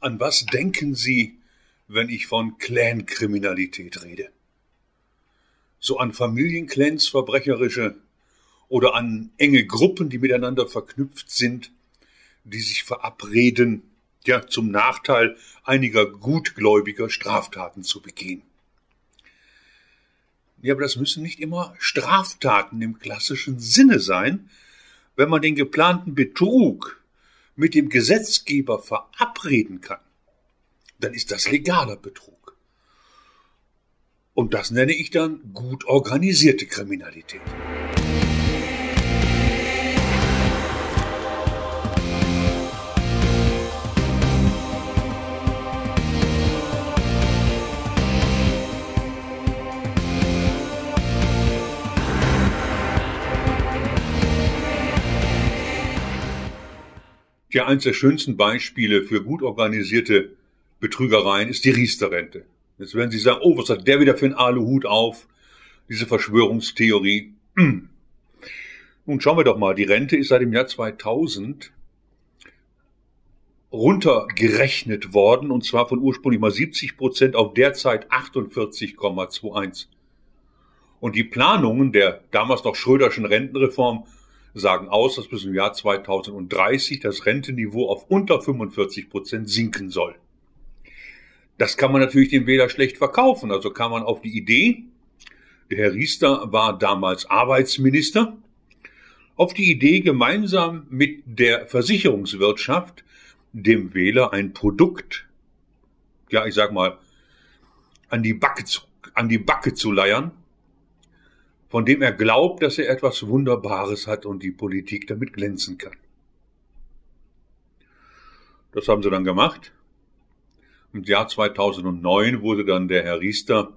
An was denken Sie, wenn ich von Clankriminalität rede? So an Familienclans verbrecherische oder an enge Gruppen, die miteinander verknüpft sind, die sich verabreden, ja, zum Nachteil einiger gutgläubiger Straftaten zu begehen. Ja, aber das müssen nicht immer Straftaten im klassischen Sinne sein, wenn man den geplanten Betrug mit dem Gesetzgeber verabreden kann, dann ist das legaler Betrug. Und das nenne ich dann gut organisierte Kriminalität. Ja, eines der schönsten Beispiele für gut organisierte Betrügereien ist die Riester-Rente. Jetzt werden Sie sagen, oh, was hat der wieder für einen Aluhut auf? Diese Verschwörungstheorie. Hm. Nun schauen wir doch mal, die Rente ist seit dem Jahr 2000 runtergerechnet worden, und zwar von ursprünglich mal 70 Prozent auf derzeit 48,21. Und die Planungen der damals noch Schröderschen Rentenreform sagen aus, dass bis im Jahr 2030 das Rentenniveau auf unter 45 Prozent sinken soll. Das kann man natürlich dem Wähler schlecht verkaufen. Also kann man auf die Idee, der Herr Riester war damals Arbeitsminister, auf die Idee, gemeinsam mit der Versicherungswirtschaft dem Wähler ein Produkt, ja, ich sag mal, an die Backe zu, an die Backe zu leiern, von dem er glaubt, dass er etwas Wunderbares hat und die Politik damit glänzen kann. Das haben sie dann gemacht. Im Jahr 2009 wurde dann der Herr Riester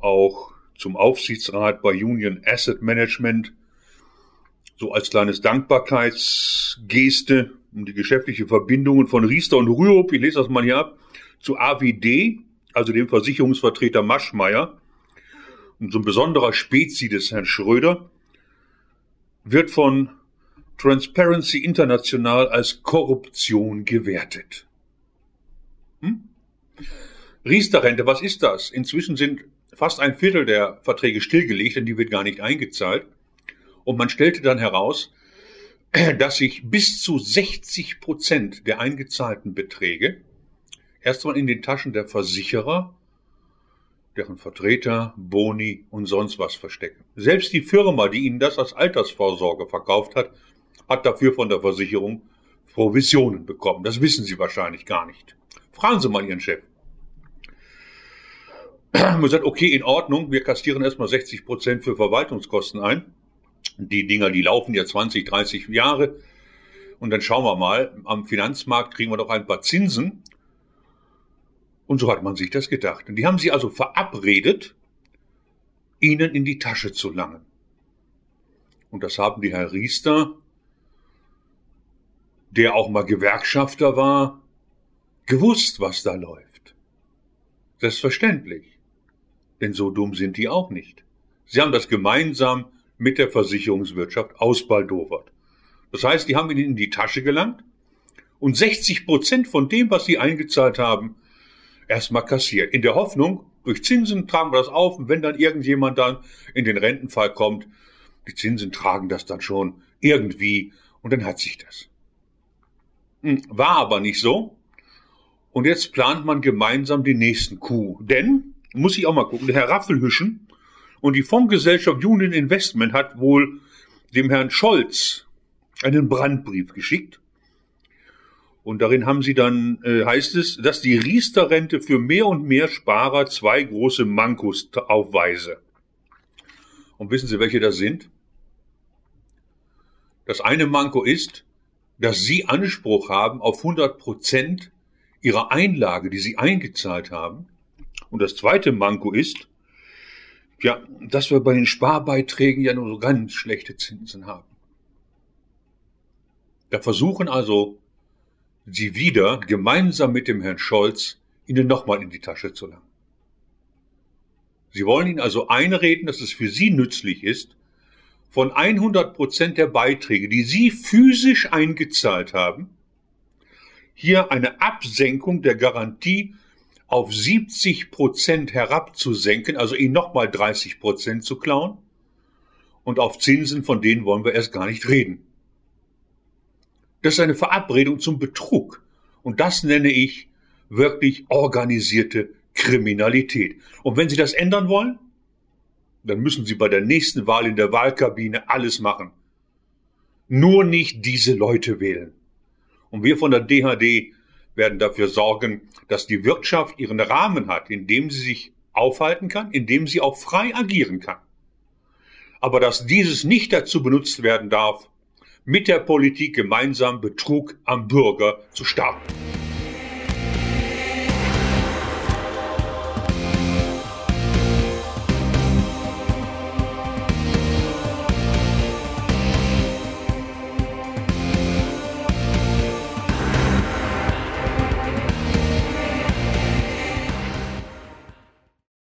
auch zum Aufsichtsrat bei Union Asset Management so als kleines Dankbarkeitsgeste um die geschäftliche Verbindungen von Riester und Rürup, ich lese das mal hier ab, zu AWD, also dem Versicherungsvertreter Maschmeyer, so ein besonderer Spezi des Herrn Schröder, wird von Transparency International als Korruption gewertet. Hm? Riester-Rente, was ist das? Inzwischen sind fast ein Viertel der Verträge stillgelegt, denn die wird gar nicht eingezahlt. Und man stellte dann heraus, dass sich bis zu 60 Prozent der eingezahlten Beträge erstmal in den Taschen der Versicherer deren Vertreter, Boni und sonst was verstecken. Selbst die Firma, die ihnen das als Altersvorsorge verkauft hat, hat dafür von der Versicherung Provisionen bekommen. Das wissen Sie wahrscheinlich gar nicht. Fragen Sie mal Ihren Chef. Man sagt, okay, in Ordnung, wir kastieren erstmal 60 Prozent für Verwaltungskosten ein. Die Dinger, die laufen ja 20, 30 Jahre. Und dann schauen wir mal, am Finanzmarkt kriegen wir doch ein paar Zinsen. Und so hat man sich das gedacht. Und die haben sie also verabredet, ihnen in die Tasche zu langen. Und das haben die Herr Riester, der auch mal Gewerkschafter war, gewusst, was da läuft. Selbstverständlich. Denn so dumm sind die auch nicht. Sie haben das gemeinsam mit der Versicherungswirtschaft ausbaldowert. Das heißt, die haben ihnen in die Tasche gelangt und 60 Prozent von dem, was sie eingezahlt haben, erstmal kassiert. In der Hoffnung, durch Zinsen tragen wir das auf und wenn dann irgendjemand dann in den Rentenfall kommt, die Zinsen tragen das dann schon irgendwie und dann hat sich das. Hm, war aber nicht so. Und jetzt plant man gemeinsam den nächsten Coup. Denn, muss ich auch mal gucken, der Herr Raffelhüschen und die Fondsgesellschaft Union Investment hat wohl dem Herrn Scholz einen Brandbrief geschickt und darin haben sie dann, äh, heißt es, dass die Riester-Rente für mehr und mehr Sparer zwei große Mankos aufweise. Und wissen Sie, welche das sind? Das eine Manko ist, dass Sie Anspruch haben auf 100 Prozent Ihrer Einlage, die Sie eingezahlt haben. Und das zweite Manko ist, ja, dass wir bei den Sparbeiträgen ja nur so ganz schlechte Zinsen haben. Da versuchen also sie wieder gemeinsam mit dem Herrn Scholz Ihnen nochmal in die Tasche zu langen. Sie wollen Ihnen also einreden, dass es für Sie nützlich ist, von 100 Prozent der Beiträge, die Sie physisch eingezahlt haben, hier eine Absenkung der Garantie auf 70 Prozent herabzusenken, also ihn nochmal 30 Prozent zu klauen. Und auf Zinsen, von denen wollen wir erst gar nicht reden. Das ist eine Verabredung zum Betrug. Und das nenne ich wirklich organisierte Kriminalität. Und wenn Sie das ändern wollen, dann müssen Sie bei der nächsten Wahl in der Wahlkabine alles machen. Nur nicht diese Leute wählen. Und wir von der DHD werden dafür sorgen, dass die Wirtschaft ihren Rahmen hat, in dem sie sich aufhalten kann, in dem sie auch frei agieren kann. Aber dass dieses nicht dazu benutzt werden darf, mit der Politik gemeinsam Betrug am Bürger zu starten.